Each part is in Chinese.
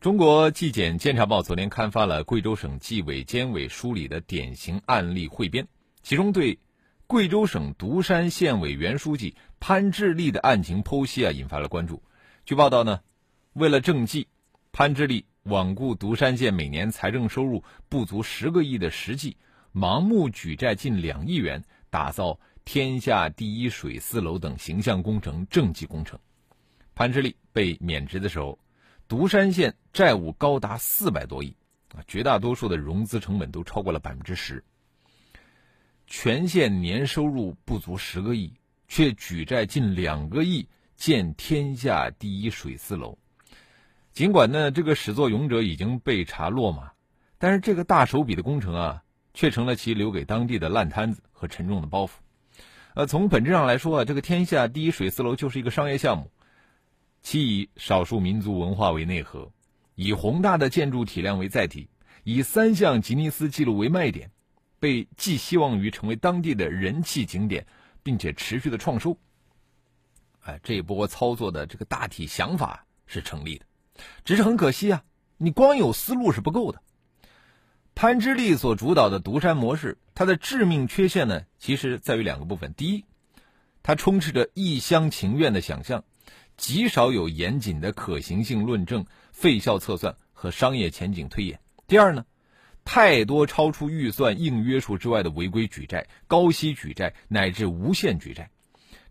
中国纪检监察报昨天刊发了贵州省纪委监委梳理的典型案例汇编，其中对贵州省独山县委原书记潘志立的案情剖析啊，引发了关注。据报道呢，为了政绩，潘志立罔顾独山县每年财政收入不足十个亿的实际，盲目举债近两亿元，打造天下第一水四楼等形象工程、政绩工程。潘志立被免职的时候。独山县债务高达四百多亿，啊，绝大多数的融资成本都超过了百分之十。全县年收入不足十个亿，却举债近两个亿建天下第一水丝楼。尽管呢，这个始作俑者已经被查落马，但是这个大手笔的工程啊，却成了其留给当地的烂摊子和沉重的包袱。呃，从本质上来说啊，这个天下第一水丝楼就是一个商业项目。其以少数民族文化为内核，以宏大的建筑体量为载体，以三项吉尼斯纪录为卖点，被寄希望于成为当地的人气景点，并且持续的创收。哎，这一波操作的这个大体想法是成立的，只是很可惜啊，你光有思路是不够的。潘之力所主导的独山模式，它的致命缺陷呢，其实在于两个部分：第一，它充斥着一厢情愿的想象。极少有严谨的可行性论证、费效测算和商业前景推演。第二呢，太多超出预算硬约束之外的违规举债、高息举债乃至无限举债，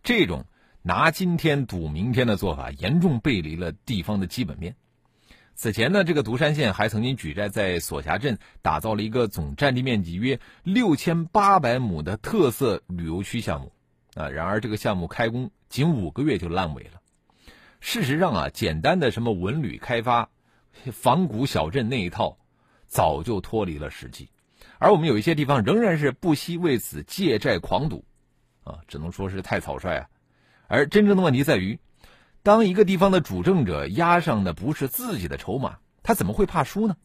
这种拿今天赌明天的做法，严重背离了地方的基本面。此前呢，这个独山县还曾经举债在所辖镇打造了一个总占地面积约六千八百亩的特色旅游区项目，啊，然而这个项目开工仅五个月就烂尾了。事实上啊，简单的什么文旅开发、仿古小镇那一套，早就脱离了实际。而我们有一些地方仍然是不惜为此借债狂赌，啊，只能说是太草率啊。而真正的问题在于，当一个地方的主政者押上的不是自己的筹码，他怎么会怕输呢？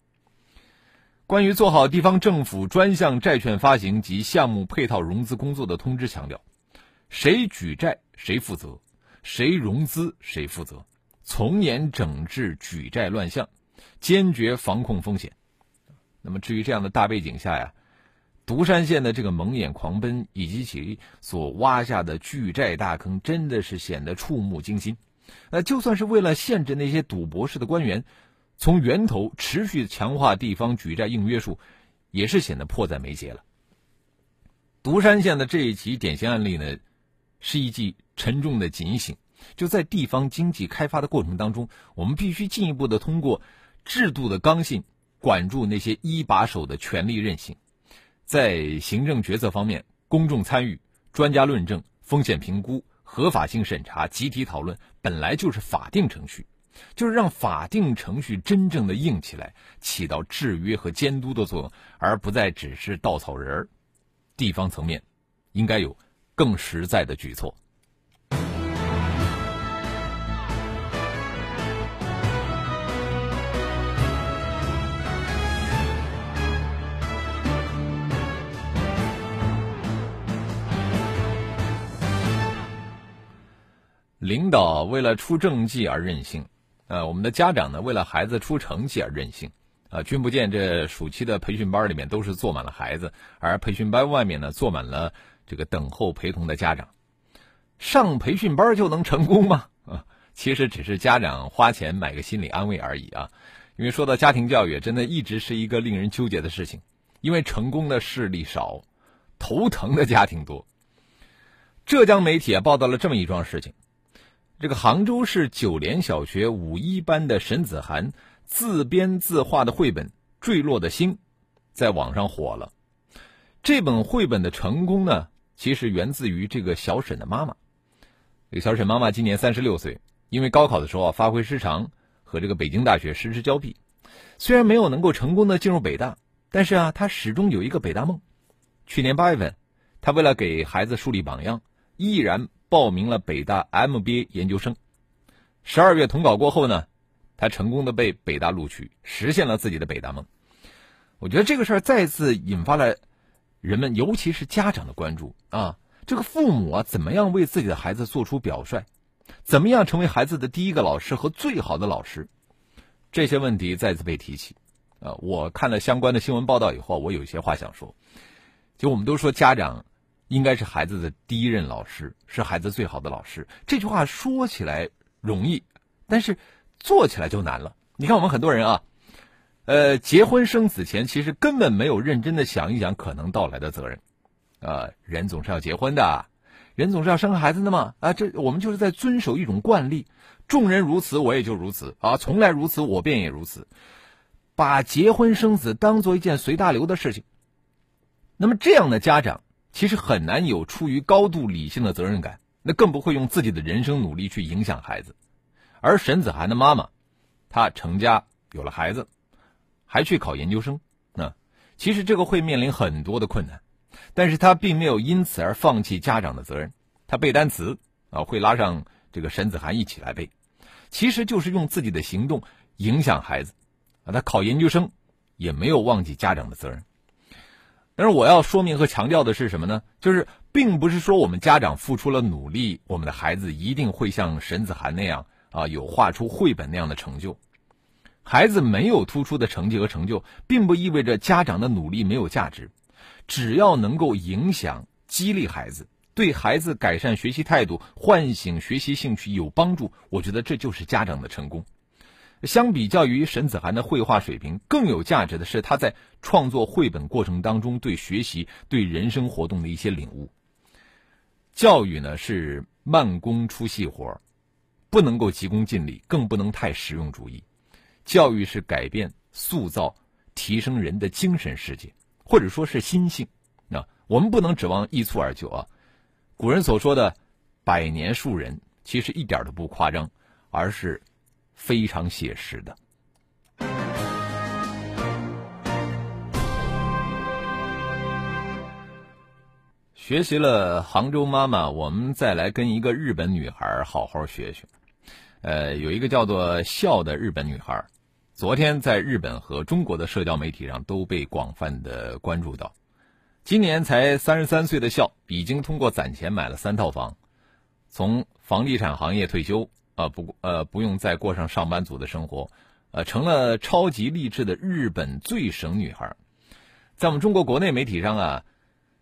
关于做好地方政府专项债券发行及项目配套融资工作的通知强调，谁举债谁负责。谁融资谁负责，从严整治举债乱象，坚决防控风险。那么，至于这样的大背景下呀，独山县的这个蒙眼狂奔以及其所挖下的巨债大坑，真的是显得触目惊心。那就算是为了限制那些赌博式的官员，从源头持续强化地方举债硬约束，也是显得迫在眉睫了。独山县的这一起典型案例呢？是一记沉重的警醒，就在地方经济开发的过程当中，我们必须进一步的通过制度的刚性，管住那些一把手的权力任性。在行政决策方面，公众参与、专家论证、风险评估、合法性审查、集体讨论，本来就是法定程序，就是让法定程序真正的硬起来，起到制约和监督的作用，而不再只是稻草人儿。地方层面应该有。更实在的举措。领导为了出政绩而任性，呃，我们的家长呢，为了孩子出成绩而任性，啊，君不见这暑期的培训班里面都是坐满了孩子，而培训班外面呢，坐满了。这个等候陪同的家长，上培训班就能成功吗？啊，其实只是家长花钱买个心理安慰而已啊。因为说到家庭教育，真的一直是一个令人纠结的事情。因为成功的事例少，头疼的家庭多。浙江媒体啊报道了这么一桩事情：这个杭州市九莲小学五一班的沈子涵自编自画的绘本《坠落的星》在网上火了。这本绘本的成功呢？其实源自于这个小沈的妈妈。这个小沈妈妈今年三十六岁，因为高考的时候啊发挥失常，和这个北京大学失之交臂。虽然没有能够成功的进入北大，但是啊，她始终有一个北大梦。去年八月份，她为了给孩子树立榜样，毅然报名了北大 MBA 研究生。十二月统考过后呢，她成功的被北大录取，实现了自己的北大梦。我觉得这个事儿再次引发了人们，尤其是家长的关注啊。这个父母啊，怎么样为自己的孩子做出表率？怎么样成为孩子的第一个老师和最好的老师？这些问题再次被提起。啊，我看了相关的新闻报道以后，我有一些话想说。就我们都说家长应该是孩子的第一任老师，是孩子最好的老师。这句话说起来容易，但是做起来就难了。你看，我们很多人啊，呃，结婚生子前其实根本没有认真的想一想可能到来的责任。啊，人总是要结婚的，人总是要生孩子的嘛。啊，这我们就是在遵守一种惯例，众人如此，我也就如此啊，从来如此，我便也如此，把结婚生子当做一件随大流的事情。那么这样的家长其实很难有出于高度理性的责任感，那更不会用自己的人生努力去影响孩子。而沈子涵的妈妈，她成家有了孩子，还去考研究生，那其实这个会面临很多的困难。但是他并没有因此而放弃家长的责任，他背单词啊，会拉上这个沈子涵一起来背，其实就是用自己的行动影响孩子，啊，他考研究生也没有忘记家长的责任。但是我要说明和强调的是什么呢？就是并不是说我们家长付出了努力，我们的孩子一定会像沈子涵那样啊，有画出绘本那样的成就。孩子没有突出的成绩和成就，并不意味着家长的努力没有价值。只要能够影响、激励孩子，对孩子改善学习态度、唤醒学习兴趣有帮助，我觉得这就是家长的成功。相比较于沈子涵的绘画水平，更有价值的是他在创作绘本过程当中对学习、对人生活动的一些领悟。教育呢是慢工出细活，不能够急功近利，更不能太实用主义。教育是改变、塑造、提升人的精神世界。或者说是心性，那我们不能指望一蹴而就啊。古人所说的“百年树人”，其实一点都不夸张，而是非常写实的。学习了杭州妈妈，我们再来跟一个日本女孩好好学学。呃，有一个叫做笑的日本女孩。昨天在日本和中国的社交媒体上都被广泛的关注到。今年才三十三岁的笑，已经通过攒钱买了三套房，从房地产行业退休啊，不呃不用再过上上班族的生活，呃成了超级励志的日本最省女孩。在我们中国国内媒体上啊，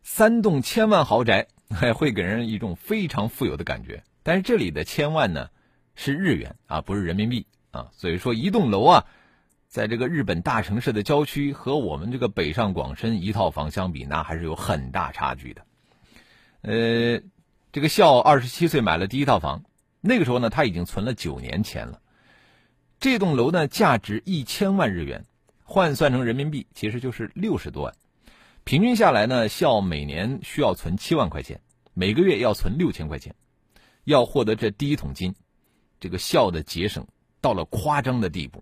三栋千万豪宅 会给人一种非常富有的感觉，但是这里的千万呢是日元啊，不是人民币啊，所以说一栋楼啊。在这个日本大城市的郊区，和我们这个北上广深一套房相比，那还是有很大差距的。呃，这个笑二十七岁买了第一套房，那个时候呢，他已经存了九年钱了。这栋楼呢，价值一千万日元，换算成人民币，其实就是六十多万。平均下来呢，笑每年需要存七万块钱，每个月要存六千块钱。要获得这第一桶金，这个笑的节省到了夸张的地步。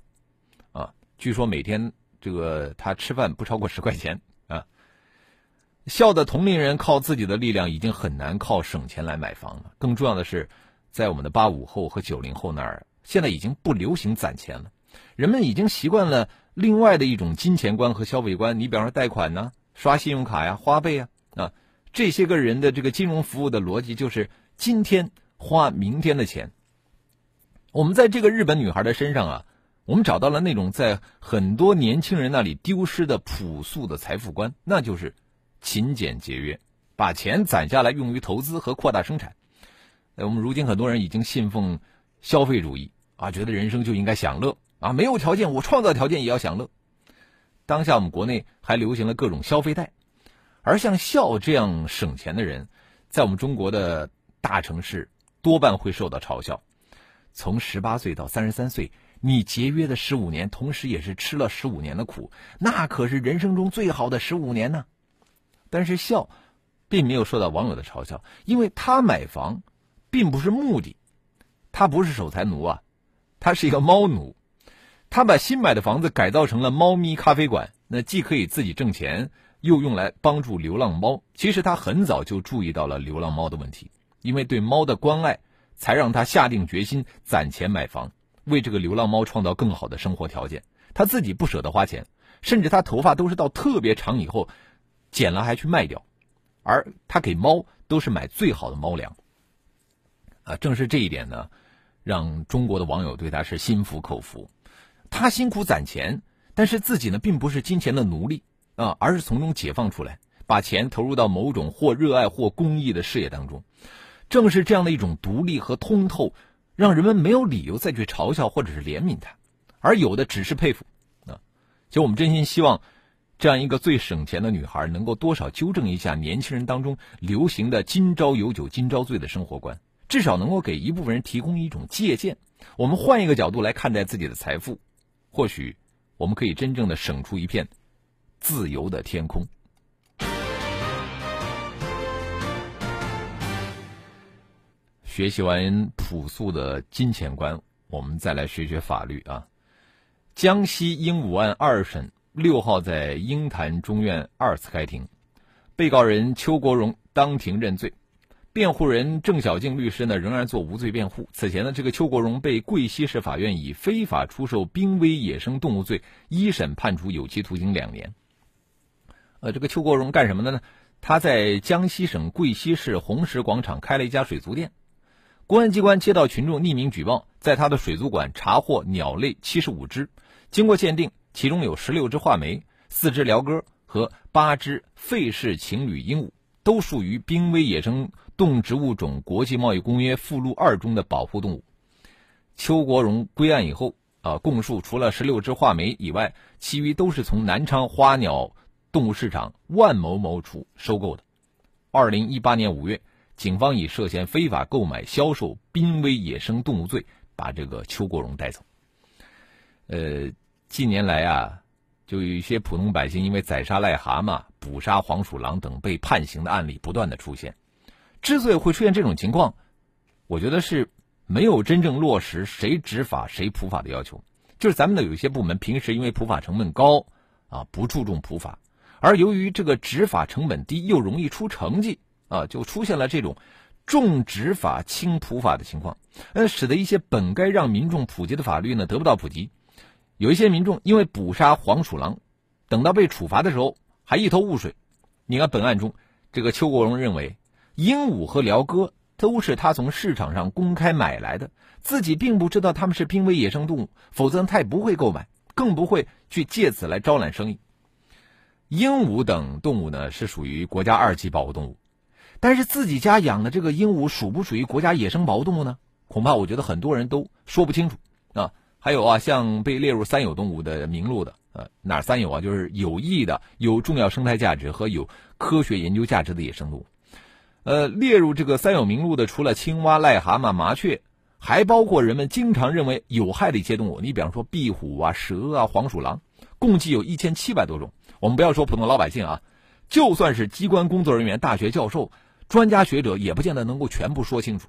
啊据说每天这个他吃饭不超过十块钱啊。笑的同龄人靠自己的力量已经很难靠省钱来买房了。更重要的是，在我们的八五后和九零后那儿，现在已经不流行攒钱了。人们已经习惯了另外的一种金钱观和消费观。你比方说贷款呢，刷信用卡呀，花呗呀啊，这些个人的这个金融服务的逻辑就是今天花明天的钱。我们在这个日本女孩的身上啊。我们找到了那种在很多年轻人那里丢失的朴素的财富观，那就是勤俭节约，把钱攒下来用于投资和扩大生产。我们如今很多人已经信奉消费主义啊，觉得人生就应该享乐啊，没有条件我创造条件也要享乐。当下我们国内还流行了各种消费贷，而像笑这样省钱的人，在我们中国的大城市多半会受到嘲笑。从十八岁到三十三岁。你节约的十五年，同时也是吃了十五年的苦，那可是人生中最好的十五年呢。但是笑，并没有受到网友的嘲笑，因为他买房，并不是目的，他不是守财奴啊，他是一个猫奴。他把新买的房子改造成了猫咪咖啡馆，那既可以自己挣钱，又用来帮助流浪猫。其实他很早就注意到了流浪猫的问题，因为对猫的关爱，才让他下定决心攒钱买房，为这个流浪猫创造更好的生活条件。他自己不舍得花钱，甚至他头发都是到特别长以后，剪了还去卖掉，而他给猫都是买最好的猫粮。啊，正是这一点呢，让中国的网友对他是心服口服。他辛苦攒钱，但是自己呢，并不是金钱的奴隶啊，而是从中解放出来，把钱投入到某种或热爱或公益的事业当中。正是这样的一种独立和通透，让人们没有理由再去嘲笑或者是怜悯他，而有的只是佩服啊。其实我们真心希望，这样一个最省钱的女孩，能够多少纠正一下年轻人当中流行的“今朝有酒今朝醉”的生活观，至少能够给一部分人提供一种借鉴。我们换一个角度来看待自己的财富。或许，我们可以真正的省出一片自由的天空。学习完朴素的金钱观，我们再来学学法律啊。江西鹦鹉案二审六号在鹰潭中院二次开庭，被告人邱国荣当庭认罪。辩护人郑小静律师呢，仍然做无罪辩护。此前呢，这个邱国荣被贵溪市法院以非法出售濒危野生动物罪一审判处有期徒刑两年。呃，这个邱国荣干什么的呢？他在江西省贵溪市红石广场开了一家水族店。公安机关接到群众匿名举报，在他的水族馆查获鸟类七十五只，经过鉴定，其中有十六只画眉、四只鹩哥和八只费氏情侣鹦鹉，都属于濒危野生。动植物种国际贸易公约附录二中的保护动物。邱国荣归案以后，啊，供述除了十六只画眉以外，其余都是从南昌花鸟动物市场万某某处收购的。二零一八年五月，警方以涉嫌非法购买、销售濒危野生动物罪，把这个邱国荣带走。呃，近年来啊，就有一些普通百姓因为宰杀癞蛤蟆、捕杀黄鼠狼等被判刑的案例不断的出现。之所以会出现这种情况，我觉得是没有真正落实谁执法谁普法的要求。就是咱们的有一些部门平时因为普法成本高啊，不注重普法，而由于这个执法成本低又容易出成绩啊，就出现了这种重执法轻普法的情况，呃，使得一些本该让民众普及的法律呢得不到普及。有一些民众因为捕杀黄鼠狼，等到被处罚的时候还一头雾水。你看本案中，这个邱国荣认为。鹦鹉和鹩哥都是他从市场上公开买来的，自己并不知道他们是濒危野生动物，否则他也不会购买，更不会去借此来招揽生意。鹦鹉等动物呢是属于国家二级保护动物，但是自己家养的这个鹦鹉属不属于国家野生保护动物呢？恐怕我觉得很多人都说不清楚啊。还有啊，像被列入三有动物的名录的，呃，哪三有啊？就是有益的、有重要生态价值和有科学研究价值的野生动物。呃，列入这个三有名录的，除了青蛙、癞蛤蟆、麻雀，还包括人们经常认为有害的一些动物。你比方说壁虎啊、蛇啊、黄鼠狼，共计有一千七百多种。我们不要说普通老百姓啊，就算是机关工作人员、大学教授、专家学者，也不见得能够全部说清楚。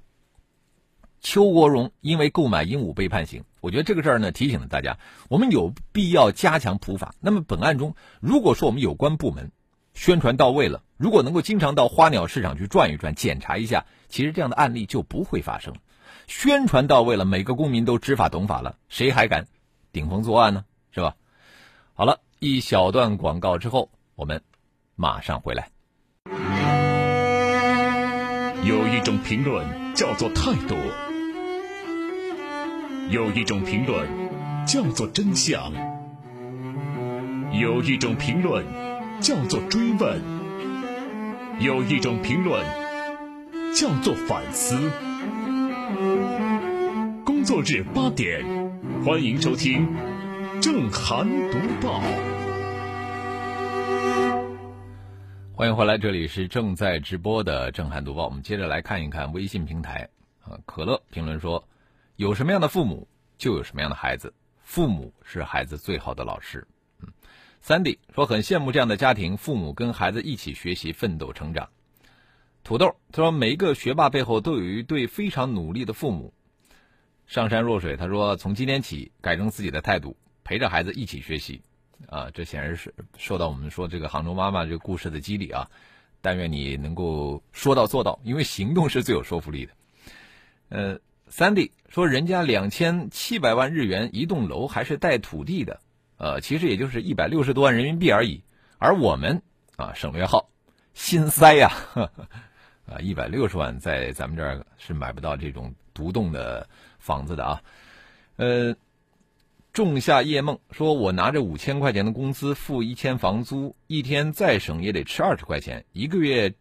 邱国荣因为购买鹦鹉被判刑，我觉得这个事儿呢，提醒了大家，我们有必要加强普法。那么本案中，如果说我们有关部门，宣传到位了，如果能够经常到花鸟市场去转一转、检查一下，其实这样的案例就不会发生。宣传到位了，每个公民都知法懂法了，谁还敢顶风作案呢？是吧？好了一小段广告之后，我们马上回来。有一种评论叫做态度，有一种评论叫做真相，有一种评论。叫做追问，有一种评论叫做反思。工作日八点，欢迎收听正涵读报。欢迎回来，这里是正在直播的震撼读报。我们接着来看一看微信平台啊，可乐评论说：有什么样的父母，就有什么样的孩子。父母是孩子最好的老师。嗯，三弟说很羡慕这样的家庭，父母跟孩子一起学习、奋斗、成长。土豆他说每一个学霸背后都有一对非常努力的父母。上山若水他说从今天起改正自己的态度，陪着孩子一起学习，啊，这显然是受到我们说这个杭州妈妈这个故事的激励啊。但愿你能够说到做到，因为行动是最有说服力的。呃，三弟说，人家两千七百万日元一栋楼还是带土地的，呃，其实也就是一百六十多万人民币而已。而我们啊，省略号，心塞呀，啊，一百六十万在咱们这儿是买不到这种独栋的房子的啊。呃，仲夏夜梦说，我拿着五千块钱的工资付一千房租，一天再省也得吃二十块钱，一个月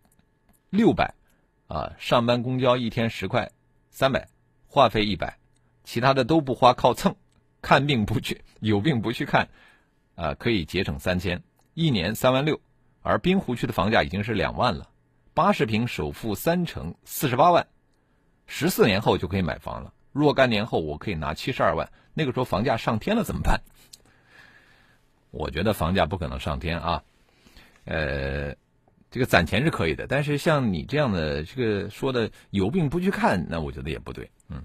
六百，啊，上班公交一天十块。三百，话费一百，其他的都不花，靠蹭。看病不去，有病不去看，啊，可以节省三千，一年三万六。而滨湖区的房价已经是两万了，八十平首付三成，四十八万，十四年后就可以买房了。若干年后我可以拿七十二万，那个时候房价上天了怎么办？我觉得房价不可能上天啊，呃。这个攒钱是可以的，但是像你这样的这个说的有病不去看，那我觉得也不对。嗯，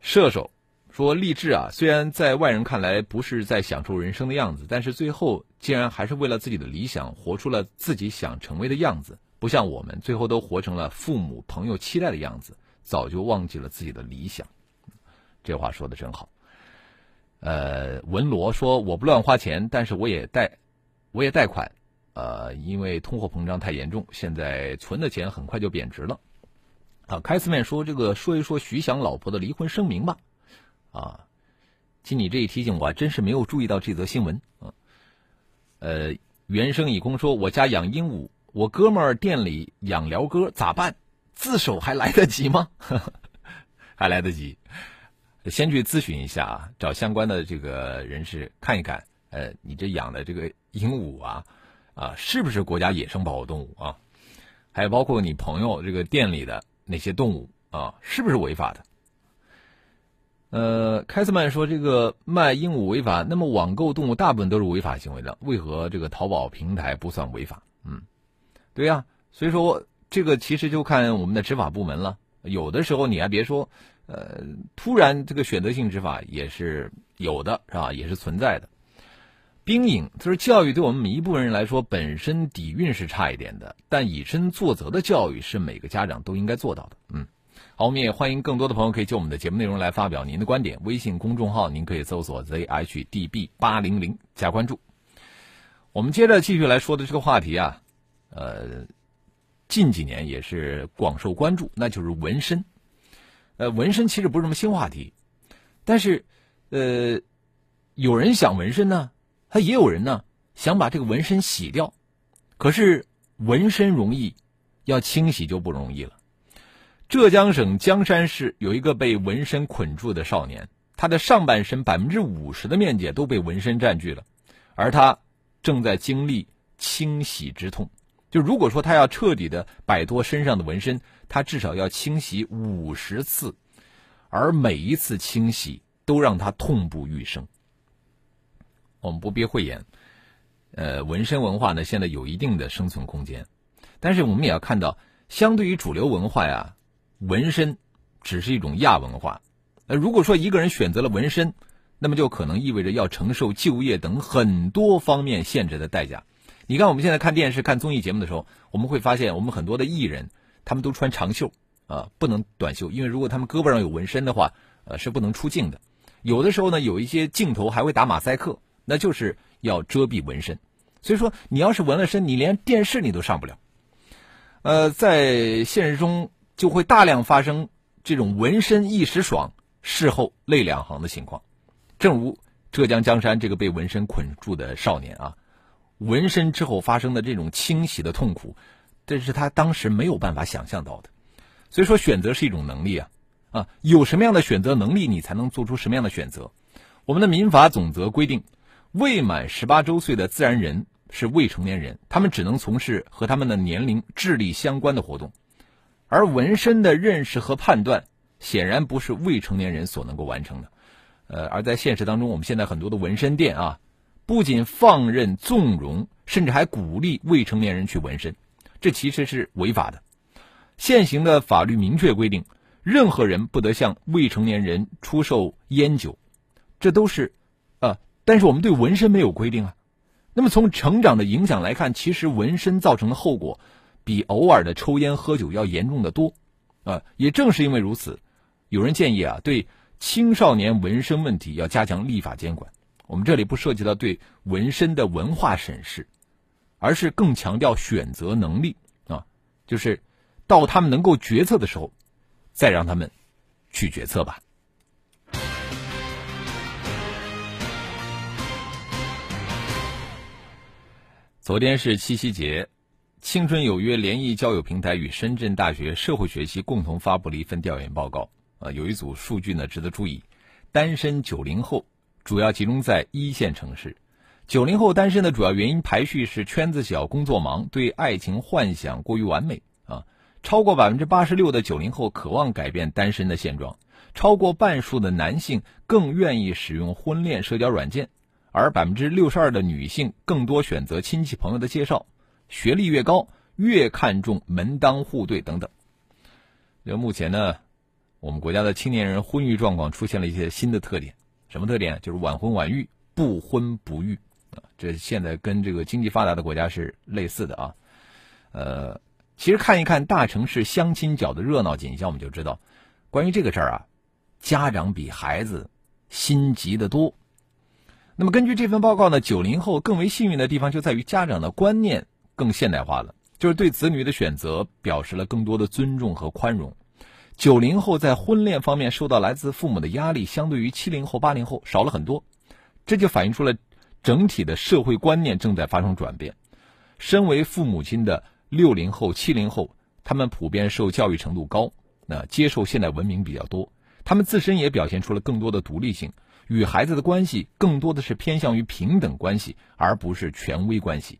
射手说励志啊，虽然在外人看来不是在享受人生的样子，但是最后竟然还是为了自己的理想活出了自己想成为的样子，不像我们最后都活成了父母朋友期待的样子，早就忘记了自己的理想。这话说的真好。呃，文罗说我不乱花钱，但是我也贷，我也贷款。呃，因为通货膨胀太严重，现在存的钱很快就贬值了。啊，开斯曼说：“这个说一说徐翔老婆的离婚声明吧。”啊，经你这一提醒，我还真是没有注意到这则新闻。啊，呃，原生已空说：“我家养鹦鹉，我哥们儿店里养鹩哥，咋办？自首还来得及吗？还来得及，先去咨询一下啊，找相关的这个人士看一看。呃，你这养的这个鹦鹉啊。”啊，是不是国家野生保护动物啊？还有包括你朋友这个店里的那些动物啊，是不是违法的？呃，开斯曼说这个卖鹦鹉违法，那么网购动物大部分都是违法行为的，为何这个淘宝平台不算违法？嗯，对呀，所以说我这个其实就看我们的执法部门了。有的时候你还别说，呃，突然这个选择性执法也是有的，是吧？也是存在的。兵影他说：“教育对我们一部分人来说，本身底蕴是差一点的，但以身作则的教育是每个家长都应该做到的。”嗯，好，我们也欢迎更多的朋友可以就我们的节目内容来发表您的观点。微信公众号您可以搜索 zhdb 八零零加关注。我们接着继续来说的这个话题啊，呃，近几年也是广受关注，那就是纹身。呃，纹身其实不是什么新话题，但是，呃，有人想纹身呢。他也有人呢，想把这个纹身洗掉，可是纹身容易，要清洗就不容易了。浙江省江山市有一个被纹身捆住的少年，他的上半身百分之五十的面积都被纹身占据了，而他正在经历清洗之痛。就如果说他要彻底的摆脱身上的纹身，他至少要清洗五十次，而每一次清洗都让他痛不欲生。我们不必讳言，呃，纹身文化呢，现在有一定的生存空间，但是我们也要看到，相对于主流文化呀，纹身只是一种亚文化。那如果说一个人选择了纹身，那么就可能意味着要承受就业等很多方面限制的代价。你看，我们现在看电视、看综艺节目的时候，我们会发现，我们很多的艺人，他们都穿长袖啊，不能短袖，因为如果他们胳膊上有纹身的话，呃，是不能出镜的。有的时候呢，有一些镜头还会打马赛克。那就是要遮蔽纹身，所以说你要是纹了身，你连电视你都上不了。呃，在现实中就会大量发生这种纹身一时爽，事后泪两行的情况。正如浙江江山这个被纹身捆住的少年啊，纹身之后发生的这种清洗的痛苦，这是他当时没有办法想象到的。所以说，选择是一种能力啊啊，有什么样的选择能力，你才能做出什么样的选择。我们的民法总则规定。未满十八周岁的自然人是未成年人，他们只能从事和他们的年龄、智力相关的活动，而纹身的认识和判断显然不是未成年人所能够完成的。呃，而在现实当中，我们现在很多的纹身店啊，不仅放任纵容，甚至还鼓励未成年人去纹身，这其实是违法的。现行的法律明确规定，任何人不得向未成年人出售烟酒，这都是。呃，但是我们对纹身没有规定啊。那么从成长的影响来看，其实纹身造成的后果比偶尔的抽烟喝酒要严重的多啊。也正是因为如此，有人建议啊，对青少年纹身问题要加强立法监管。我们这里不涉及到对纹身的文化审视，而是更强调选择能力啊，就是到他们能够决策的时候，再让他们去决策吧。昨天是七夕节，青春有约联谊交友平台与深圳大学社会学系共同发布了一份调研报告。啊，有一组数据呢值得注意：单身九零后主要集中在一线城市。九零后单身的主要原因排序是圈子小、工作忙、对爱情幻想过于完美。啊，超过百分之八十六的九零后渴望改变单身的现状，超过半数的男性更愿意使用婚恋社交软件。而百分之六十二的女性更多选择亲戚朋友的介绍，学历越高越看重门当户对等等。那目前呢，我们国家的青年人婚育状况出现了一些新的特点，什么特点？就是晚婚晚育、不婚不育啊。这现在跟这个经济发达的国家是类似的啊。呃，其实看一看大城市相亲角的热闹景象，我们就知道，关于这个事儿啊，家长比孩子心急的多。那么根据这份报告呢，九零后更为幸运的地方就在于家长的观念更现代化了，就是对子女的选择表示了更多的尊重和宽容。九零后在婚恋方面受到来自父母的压力，相对于七零后、八零后少了很多，这就反映出了整体的社会观念正在发生转变。身为父母亲的六零后、七零后，他们普遍受教育程度高，那接受现代文明比较多，他们自身也表现出了更多的独立性。与孩子的关系更多的是偏向于平等关系，而不是权威关系。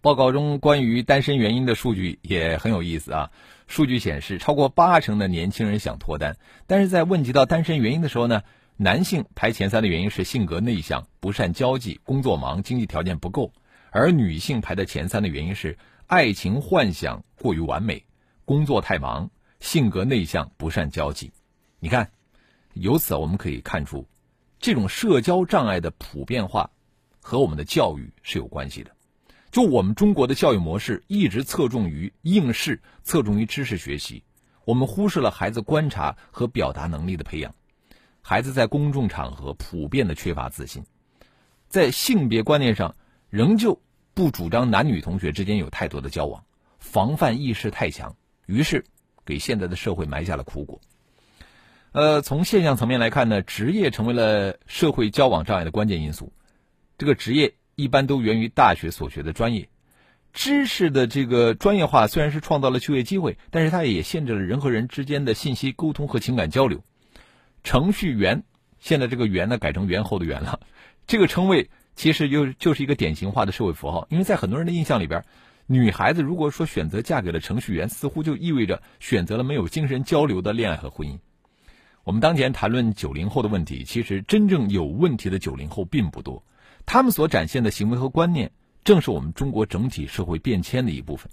报告中关于单身原因的数据也很有意思啊。数据显示，超过八成的年轻人想脱单，但是在问及到单身原因的时候呢，男性排前三的原因是性格内向、不善交际、工作忙、经济条件不够；而女性排在前三的原因是爱情幻想过于完美、工作太忙、性格内向、不善交际。你看。由此我们可以看出，这种社交障碍的普遍化和我们的教育是有关系的。就我们中国的教育模式一直侧重于应试，侧重于知识学习，我们忽视了孩子观察和表达能力的培养。孩子在公众场合普遍的缺乏自信，在性别观念上仍旧不主张男女同学之间有太多的交往，防范意识太强，于是给现在的社会埋下了苦果。呃，从现象层面来看呢，职业成为了社会交往障碍的关键因素。这个职业一般都源于大学所学的专业知识的这个专业化，虽然是创造了就业机会，但是它也限制了人和人之间的信息沟通和情感交流。程序员现在这个“员”呢改成“猿后”的“猿”了，这个称谓其实就就是一个典型化的社会符号。因为在很多人的印象里边，女孩子如果说选择嫁给了程序员，似乎就意味着选择了没有精神交流的恋爱和婚姻。我们当前谈论九零后的问题，其实真正有问题的九零后并不多，他们所展现的行为和观念，正是我们中国整体社会变迁的一部分。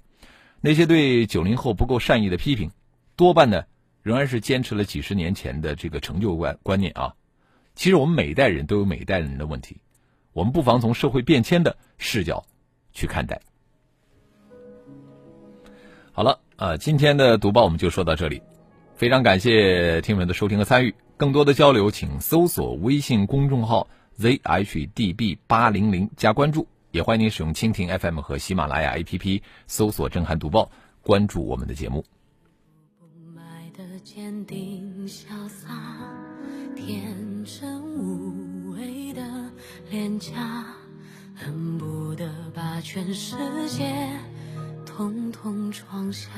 那些对九零后不够善意的批评，多半呢仍然是坚持了几十年前的这个成就观观念啊。其实我们每一代人都有每一代人的问题，我们不妨从社会变迁的视角去看待。好了，啊，今天的读报我们就说到这里。非常感谢听友的收听和参与，更多的交流，请搜索微信公众号 zhdb 八零零加关注，也欢迎您使用蜻蜓 FM 和喜马拉雅 APP 搜索“震撼读报”，关注我们的节目。恨不得把全世界统统装下。